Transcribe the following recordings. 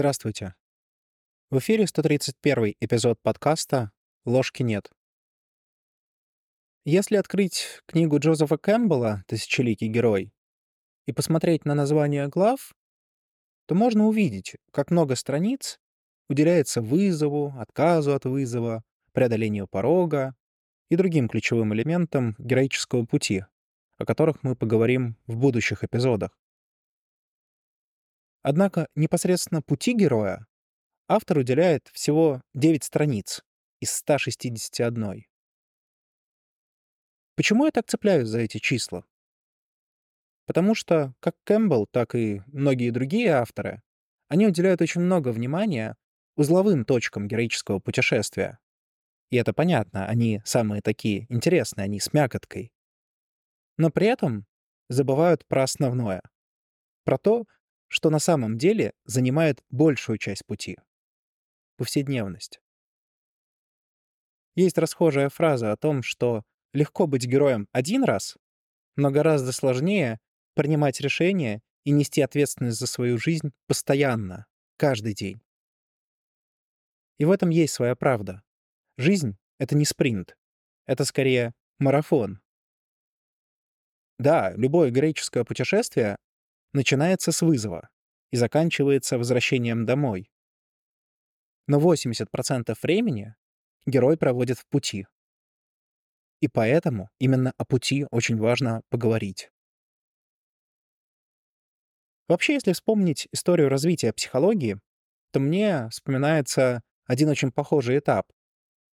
Здравствуйте. В эфире 131 эпизод подкаста «Ложки нет». Если открыть книгу Джозефа Кэмпбелла «Тысячеликий герой» и посмотреть на название глав, то можно увидеть, как много страниц уделяется вызову, отказу от вызова, преодолению порога и другим ключевым элементам героического пути, о которых мы поговорим в будущих эпизодах. Однако непосредственно пути героя автор уделяет всего 9 страниц из 161. Почему я так цепляюсь за эти числа? Потому что как Кэмпбелл, так и многие другие авторы, они уделяют очень много внимания узловым точкам героического путешествия. И это понятно, они самые такие интересные, они с мякоткой. Но при этом забывают про основное. Про то, что на самом деле занимает большую часть пути — повседневность. Есть расхожая фраза о том, что легко быть героем один раз, но гораздо сложнее принимать решения и нести ответственность за свою жизнь постоянно, каждый день. И в этом есть своя правда. Жизнь — это не спринт. Это скорее марафон. Да, любое греческое путешествие начинается с вызова и заканчивается возвращением домой. Но 80% времени герой проводит в пути. И поэтому именно о пути очень важно поговорить. Вообще, если вспомнить историю развития психологии, то мне вспоминается один очень похожий этап.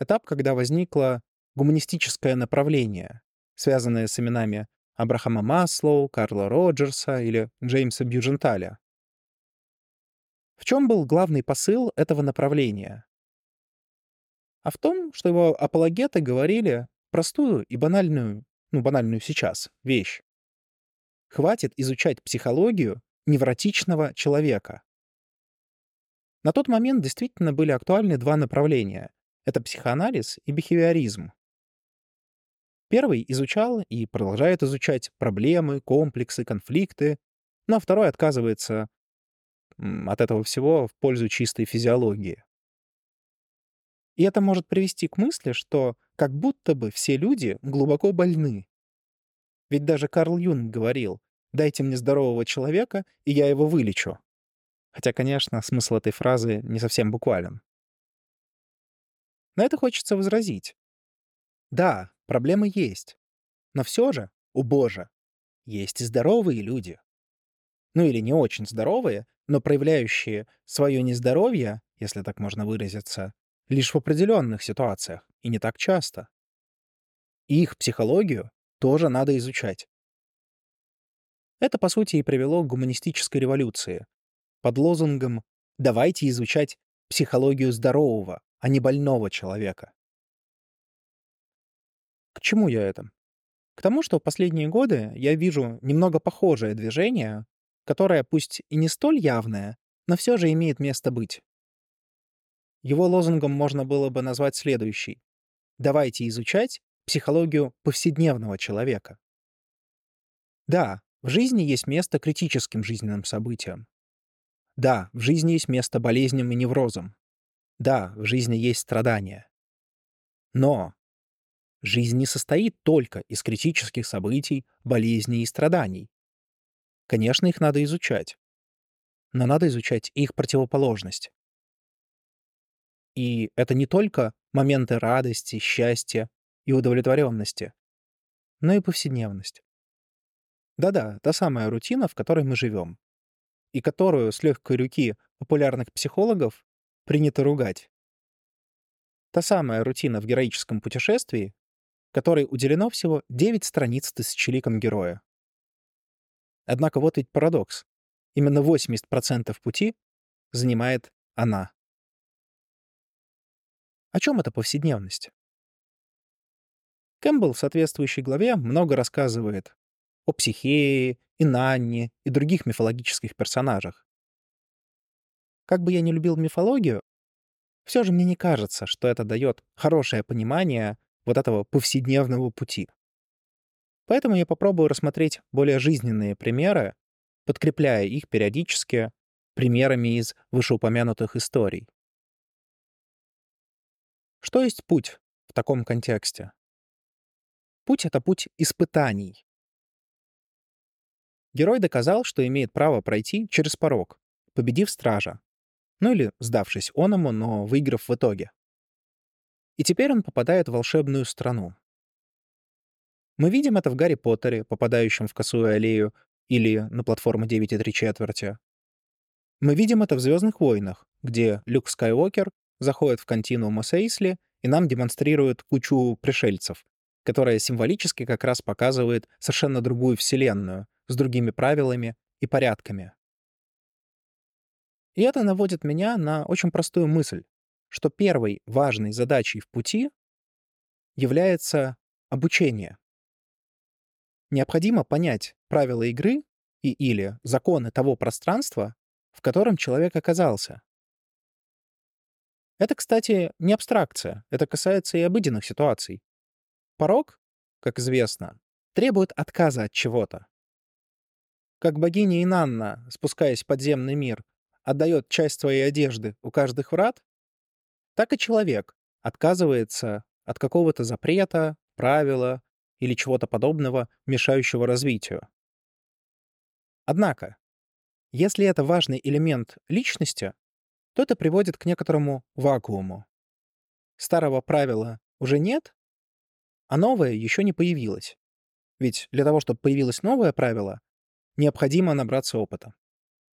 Этап, когда возникло гуманистическое направление, связанное с именами Абрахама Маслоу, Карла Роджерса или Джеймса Бьюдженталя. В чем был главный посыл этого направления? А в том, что его апологеты говорили простую и банальную, ну, банальную сейчас, вещь. Хватит изучать психологию невротичного человека. На тот момент действительно были актуальны два направления. Это психоанализ и бихевиоризм. Первый изучал и продолжает изучать проблемы, комплексы, конфликты, но второй отказывается от этого всего в пользу чистой физиологии. И это может привести к мысли, что как будто бы все люди глубоко больны. Ведь даже Карл Юнг говорил, дайте мне здорового человека, и я его вылечу. Хотя, конечно, смысл этой фразы не совсем буквален. На это хочется возразить. Да, проблемы есть. Но все же, у Божа, есть и здоровые люди. Ну или не очень здоровые, но проявляющие свое нездоровье, если так можно выразиться, лишь в определенных ситуациях и не так часто. Их психологию тоже надо изучать. Это, по сути, и привело к гуманистической революции под лозунгом «давайте изучать психологию здорового, а не больного человека». Чему я это? К тому, что в последние годы я вижу немного похожее движение которое пусть и не столь явное, но все же имеет место быть. Его лозунгом можно было бы назвать следующий. Давайте изучать психологию повседневного человека. Да, в жизни есть место критическим жизненным событиям. Да, в жизни есть место болезням и неврозам. Да, в жизни есть страдания. Но жизнь не состоит только из критических событий, болезней и страданий. Конечно, их надо изучать. Но надо изучать их противоположность. И это не только моменты радости, счастья и удовлетворенности, но и повседневность. Да-да, та самая рутина, в которой мы живем, и которую с легкой руки популярных психологов принято ругать. Та самая рутина в героическом путешествии, которой уделено всего 9 страниц тысячеликом героя. Однако вот ведь парадокс. Именно 80% пути занимает она. О чем эта повседневность? Кэмпбелл в соответствующей главе много рассказывает о Психее, и Нанне, и других мифологических персонажах. Как бы я ни любил мифологию, все же мне не кажется, что это дает хорошее понимание вот этого повседневного пути. Поэтому я попробую рассмотреть более жизненные примеры, подкрепляя их периодически примерами из вышеупомянутых историй. Что есть путь в таком контексте? Путь — это путь испытаний. Герой доказал, что имеет право пройти через порог, победив стража. Ну или сдавшись оному, но выиграв в итоге. И теперь он попадает в волшебную страну. Мы видим это в Гарри Поттере, попадающем в косую аллею, или на платформу 9,3 четверти. Мы видим это в «Звездных войнах», где Люк Скайуокер заходит в континуум Сейсли и нам демонстрирует кучу пришельцев, которая символически как раз показывает совершенно другую вселенную, с другими правилами и порядками. И это наводит меня на очень простую мысль, что первой важной задачей в пути является обучение. Необходимо понять правила игры и или законы того пространства, в котором человек оказался. Это, кстати, не абстракция, это касается и обыденных ситуаций. Порог, как известно, требует отказа от чего-то. Как богиня Инанна, спускаясь в подземный мир, отдает часть своей одежды у каждых врат, так и человек отказывается от какого-то запрета, правила или чего-то подобного, мешающего развитию. Однако, если это важный элемент личности, то это приводит к некоторому вакууму. Старого правила уже нет, а новое еще не появилось. Ведь для того, чтобы появилось новое правило, необходимо набраться опыта.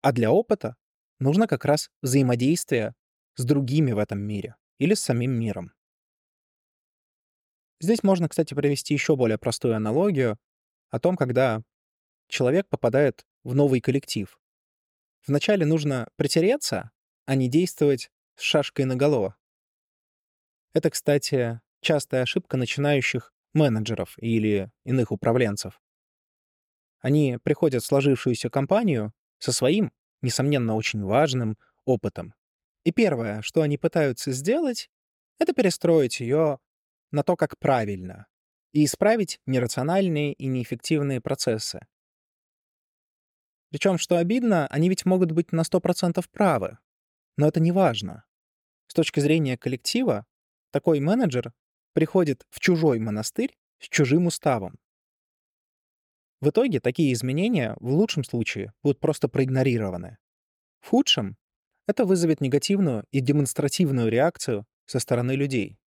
А для опыта нужно как раз взаимодействие с другими в этом мире или с самим миром. Здесь можно, кстати, провести еще более простую аналогию о том, когда человек попадает в новый коллектив. Вначале нужно притереться, а не действовать с шашкой наголо. Это, кстати, частая ошибка начинающих менеджеров или иных управленцев. Они приходят в сложившуюся компанию со своим, несомненно, очень важным опытом. И первое, что они пытаются сделать, это перестроить ее на то, как правильно, и исправить нерациональные и неэффективные процессы. Причем, что обидно, они ведь могут быть на 100% правы. Но это не важно. С точки зрения коллектива, такой менеджер приходит в чужой монастырь с чужим уставом. В итоге такие изменения в лучшем случае будут просто проигнорированы. В худшем это вызовет негативную и демонстративную реакцию со стороны людей.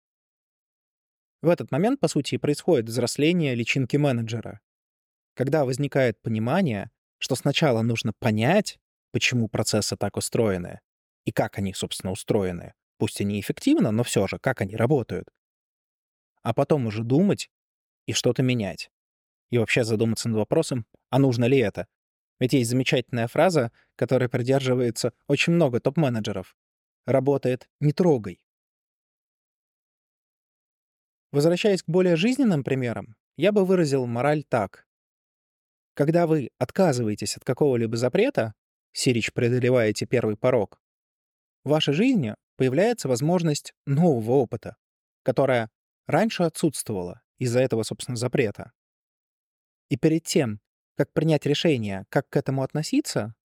В этот момент, по сути, происходит взросление личинки менеджера. Когда возникает понимание, что сначала нужно понять, почему процессы так устроены, и как они, собственно, устроены. Пусть они эффективно, но все же, как они работают. А потом уже думать и что-то менять и вообще задуматься над вопросом, а нужно ли это. Ведь есть замечательная фраза, которой придерживается очень много топ-менеджеров. Работает «не трогай». Возвращаясь к более жизненным примерам, я бы выразил мораль так. Когда вы отказываетесь от какого-либо запрета, сирич преодолеваете первый порог, в вашей жизни появляется возможность нового опыта, которая раньше отсутствовала из-за этого, собственно, запрета. И перед тем, как принять решение, как к этому относиться,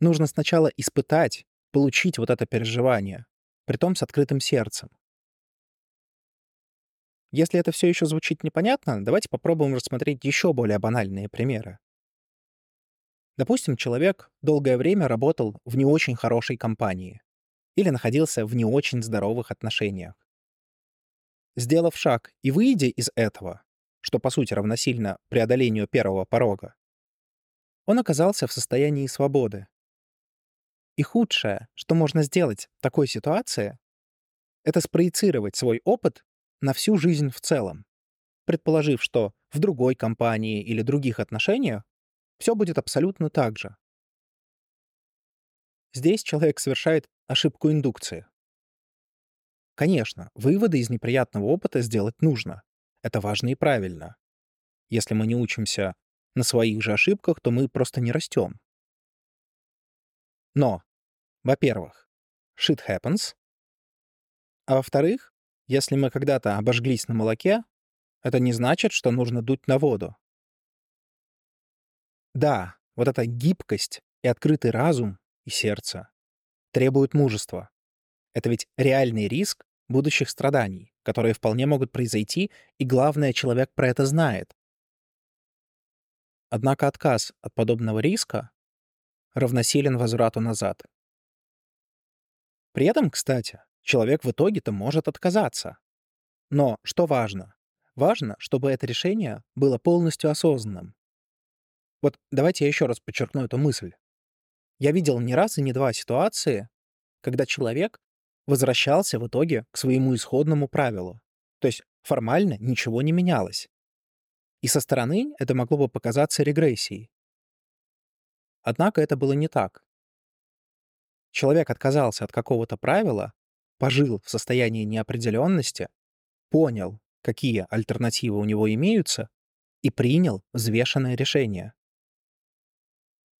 нужно сначала испытать, получить вот это переживание, притом с открытым сердцем. Если это все еще звучит непонятно, давайте попробуем рассмотреть еще более банальные примеры. Допустим, человек долгое время работал в не очень хорошей компании или находился в не очень здоровых отношениях. Сделав шаг и выйдя из этого, что по сути равносильно преодолению первого порога, он оказался в состоянии свободы. И худшее, что можно сделать в такой ситуации, это спроецировать свой опыт на всю жизнь в целом, предположив, что в другой компании или других отношениях все будет абсолютно так же. Здесь человек совершает ошибку индукции. Конечно, выводы из неприятного опыта сделать нужно. Это важно и правильно. Если мы не учимся на своих же ошибках, то мы просто не растем. Но, во-первых, shit happens. А во-вторых, если мы когда-то обожглись на молоке, это не значит, что нужно дуть на воду. Да, вот эта гибкость и открытый разум и сердца. Требует мужества. Это ведь реальный риск будущих страданий, которые вполне могут произойти, и главное, человек про это знает. Однако отказ от подобного риска равносилен возврату назад. При этом, кстати, человек в итоге-то может отказаться. Но что важно? Важно, чтобы это решение было полностью осознанным. Вот давайте я еще раз подчеркну эту мысль. Я видел не раз и не два ситуации, когда человек возвращался в итоге к своему исходному правилу. То есть формально ничего не менялось. И со стороны это могло бы показаться регрессией. Однако это было не так. Человек отказался от какого-то правила, пожил в состоянии неопределенности, понял, какие альтернативы у него имеются, и принял взвешенное решение.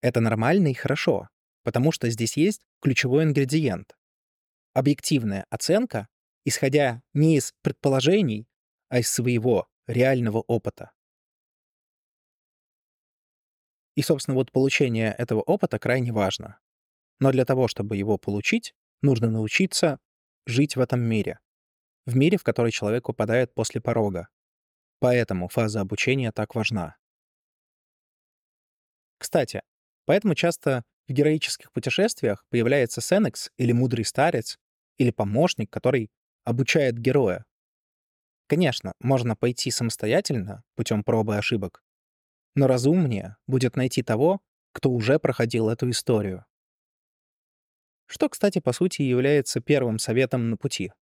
Это нормально и хорошо, потому что здесь есть ключевой ингредиент объективная оценка, исходя не из предположений, а из своего реального опыта. И, собственно, вот получение этого опыта крайне важно. Но для того, чтобы его получить, нужно научиться жить в этом мире. В мире, в который человек попадает после порога. Поэтому фаза обучения так важна. Кстати, поэтому часто в героических путешествиях появляется Сенекс или мудрый старец, или помощник, который обучает героя. Конечно, можно пойти самостоятельно, путем пробы и ошибок, но разумнее будет найти того, кто уже проходил эту историю. Что, кстати, по сути является первым советом на пути.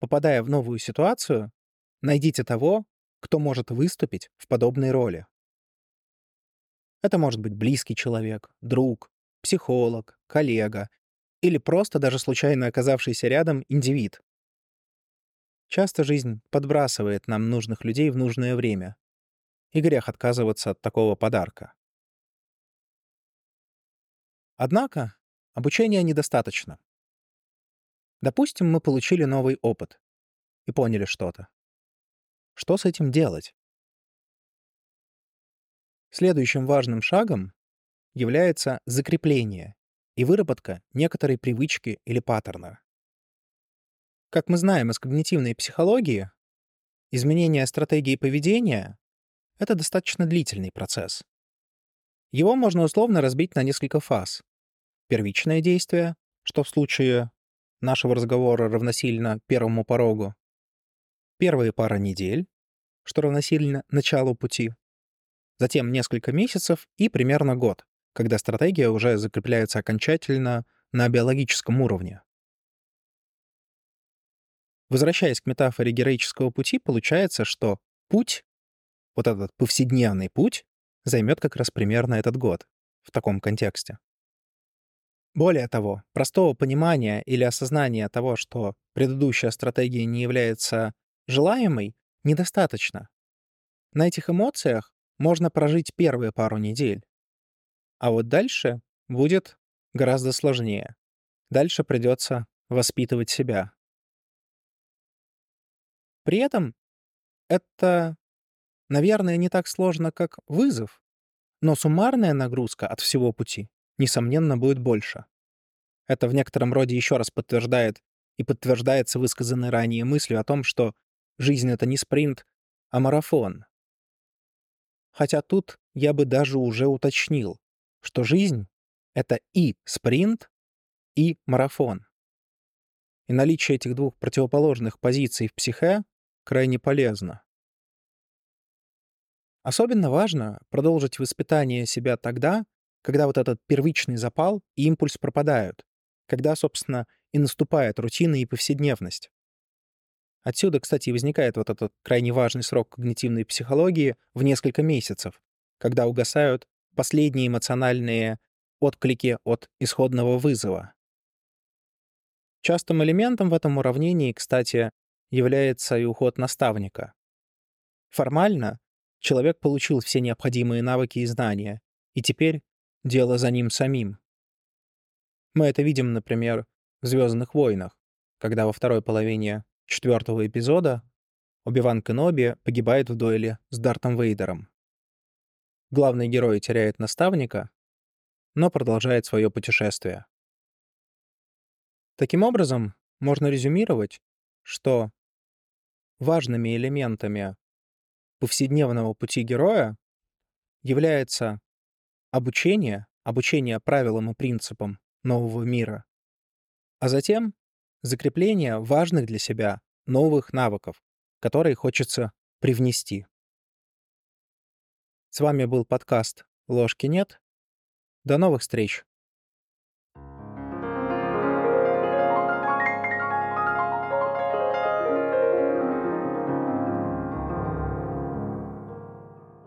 Попадая в новую ситуацию, найдите того, кто может выступить в подобной роли. Это может быть близкий человек, друг, психолог, коллега или просто даже случайно оказавшийся рядом индивид. Часто жизнь подбрасывает нам нужных людей в нужное время. И грех отказываться от такого подарка. Однако обучения недостаточно. Допустим, мы получили новый опыт и поняли что-то. Что с этим делать? Следующим важным шагом является закрепление и выработка некоторой привычки или паттерна. Как мы знаем из когнитивной психологии, изменение стратегии поведения — это достаточно длительный процесс. Его можно условно разбить на несколько фаз. Первичное действие, что в случае нашего разговора равносильно первому порогу. Первые пара недель, что равносильно началу пути. Затем несколько месяцев и примерно год, когда стратегия уже закрепляется окончательно на биологическом уровне. Возвращаясь к метафоре героического пути, получается, что путь, вот этот повседневный путь, займет как раз примерно этот год в таком контексте. Более того, простого понимания или осознания того, что предыдущая стратегия не является желаемой, недостаточно. На этих эмоциях можно прожить первые пару недель, а вот дальше будет гораздо сложнее. Дальше придется воспитывать себя. При этом это, наверное, не так сложно, как вызов, но суммарная нагрузка от всего пути, несомненно, будет больше. Это в некотором роде еще раз подтверждает и подтверждается высказанной ранее мыслью о том, что жизнь — это не спринт, а марафон. Хотя тут я бы даже уже уточнил что жизнь — это и спринт, и марафон. И наличие этих двух противоположных позиций в психе крайне полезно. Особенно важно продолжить воспитание себя тогда, когда вот этот первичный запал и импульс пропадают, когда, собственно, и наступает рутина и повседневность. Отсюда, кстати, возникает вот этот крайне важный срок когнитивной психологии в несколько месяцев, когда угасают последние эмоциональные отклики от исходного вызова. Частым элементом в этом уравнении, кстати, является и уход наставника. Формально человек получил все необходимые навыки и знания, и теперь дело за ним самим. Мы это видим, например, в «Звездных войнах», когда во второй половине четвертого эпизода Оби-Ван Кеноби погибает в дуэли с Дартом Вейдером главный герой теряет наставника, но продолжает свое путешествие. Таким образом, можно резюмировать, что важными элементами повседневного пути героя является обучение, обучение правилам и принципам нового мира, а затем закрепление важных для себя новых навыков, которые хочется привнести. С вами был подкаст «Ложки нет». До новых встреч!